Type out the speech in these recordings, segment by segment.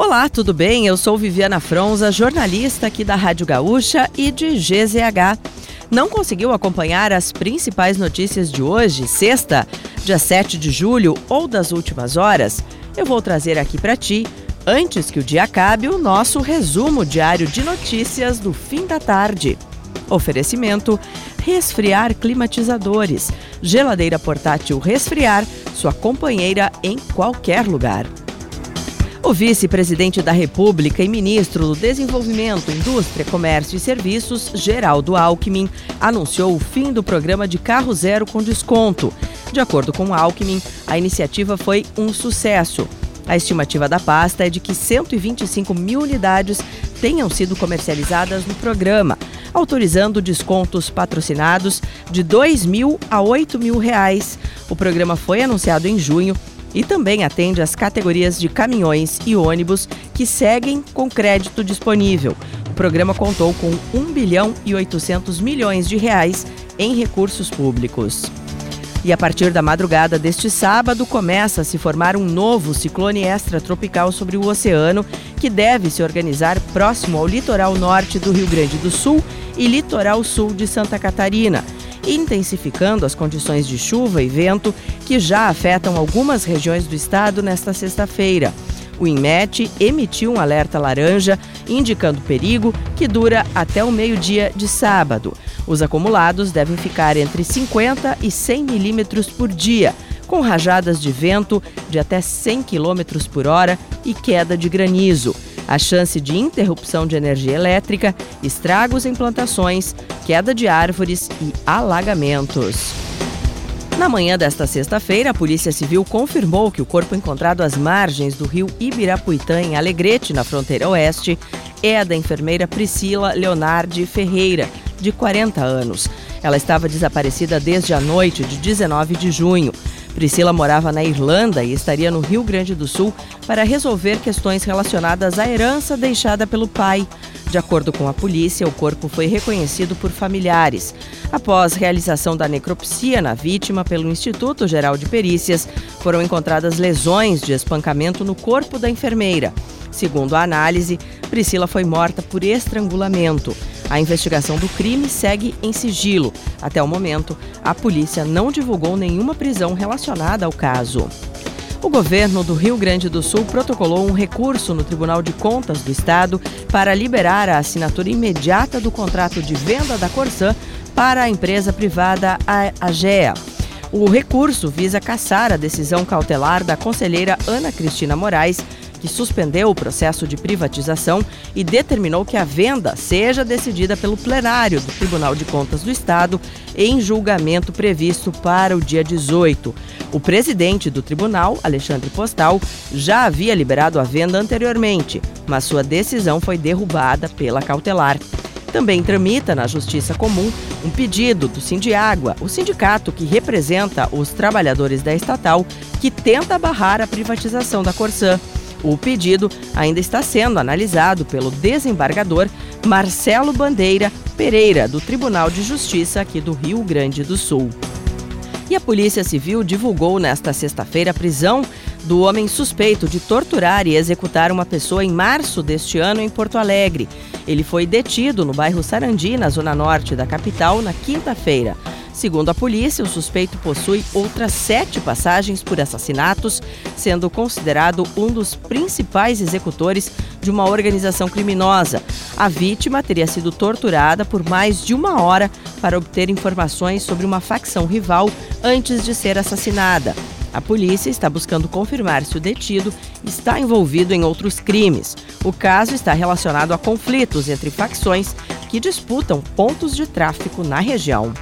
Olá, tudo bem? Eu sou Viviana Fronza, jornalista aqui da Rádio Gaúcha e de GZH. Não conseguiu acompanhar as principais notícias de hoje, sexta, dia 7 de julho ou das últimas horas? Eu vou trazer aqui para ti, antes que o dia acabe, o nosso resumo diário de notícias do fim da tarde. Oferecimento: resfriar climatizadores, geladeira portátil resfriar, sua companheira em qualquer lugar. O vice-presidente da República e ministro do Desenvolvimento, Indústria, Comércio e Serviços, Geraldo Alckmin, anunciou o fim do programa de carro zero com desconto. De acordo com Alckmin, a iniciativa foi um sucesso. A estimativa da pasta é de que 125 mil unidades tenham sido comercializadas no programa, autorizando descontos patrocinados de R$ 2 mil a 8 mil reais. O programa foi anunciado em junho e também atende às categorias de caminhões e ônibus que seguem com crédito disponível. O programa contou com 1 bilhão e 800 milhões de reais em recursos públicos. E a partir da madrugada deste sábado começa a se formar um novo ciclone extratropical sobre o oceano, que deve se organizar próximo ao litoral norte do Rio Grande do Sul e litoral sul de Santa Catarina intensificando as condições de chuva e vento que já afetam algumas regiões do estado nesta sexta-feira. O INMET emitiu um alerta laranja indicando perigo que dura até o meio-dia de sábado. Os acumulados devem ficar entre 50 e 100 milímetros por dia, com rajadas de vento de até 100 quilômetros por hora e queda de granizo a chance de interrupção de energia elétrica, estragos em plantações, queda de árvores e alagamentos. Na manhã desta sexta-feira, a Polícia Civil confirmou que o corpo encontrado às margens do rio Ibirapuitã, em Alegrete, na fronteira oeste, é da enfermeira Priscila Leonardi Ferreira, de 40 anos. Ela estava desaparecida desde a noite de 19 de junho. Priscila morava na Irlanda e estaria no Rio Grande do Sul para resolver questões relacionadas à herança deixada pelo pai. De acordo com a polícia, o corpo foi reconhecido por familiares. Após realização da necropsia na vítima pelo Instituto Geral de Perícias, foram encontradas lesões de espancamento no corpo da enfermeira. Segundo a análise, Priscila foi morta por estrangulamento. A investigação do crime segue em sigilo. Até o momento, a polícia não divulgou nenhuma prisão relacionada ao caso. O governo do Rio Grande do Sul protocolou um recurso no Tribunal de Contas do Estado para liberar a assinatura imediata do contrato de venda da Corsã para a empresa privada AGEA. O recurso visa caçar a decisão cautelar da conselheira Ana Cristina Moraes que suspendeu o processo de privatização e determinou que a venda seja decidida pelo plenário do Tribunal de Contas do Estado em julgamento previsto para o dia 18. O presidente do tribunal, Alexandre Postal, já havia liberado a venda anteriormente, mas sua decisão foi derrubada pela cautelar. Também tramita na Justiça Comum um pedido do Sindiágua, o sindicato que representa os trabalhadores da estatal, que tenta barrar a privatização da Corsã. O pedido ainda está sendo analisado pelo desembargador Marcelo Bandeira Pereira, do Tribunal de Justiça aqui do Rio Grande do Sul. E a Polícia Civil divulgou nesta sexta-feira a prisão do homem suspeito de torturar e executar uma pessoa em março deste ano em Porto Alegre. Ele foi detido no bairro Sarandi, na zona norte da capital, na quinta-feira. Segundo a polícia, o suspeito possui outras sete passagens por assassinatos, sendo considerado um dos principais executores de uma organização criminosa. A vítima teria sido torturada por mais de uma hora para obter informações sobre uma facção rival antes de ser assassinada. A polícia está buscando confirmar se o detido está envolvido em outros crimes. O caso está relacionado a conflitos entre facções que disputam pontos de tráfico na região.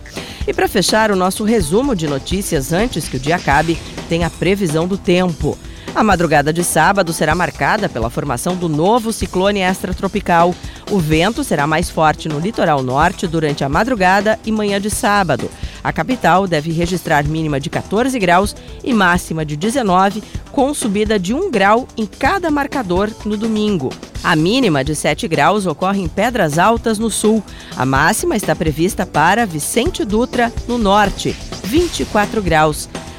E para fechar o nosso resumo de notícias antes que o dia acabe, tem a previsão do tempo. A madrugada de sábado será marcada pela formação do novo ciclone extratropical. O vento será mais forte no litoral norte durante a madrugada e manhã de sábado. A capital deve registrar mínima de 14 graus e máxima de 19, com subida de 1 grau em cada marcador no domingo. A mínima de 7 graus ocorre em Pedras Altas, no sul. A máxima está prevista para Vicente Dutra, no norte, 24 graus.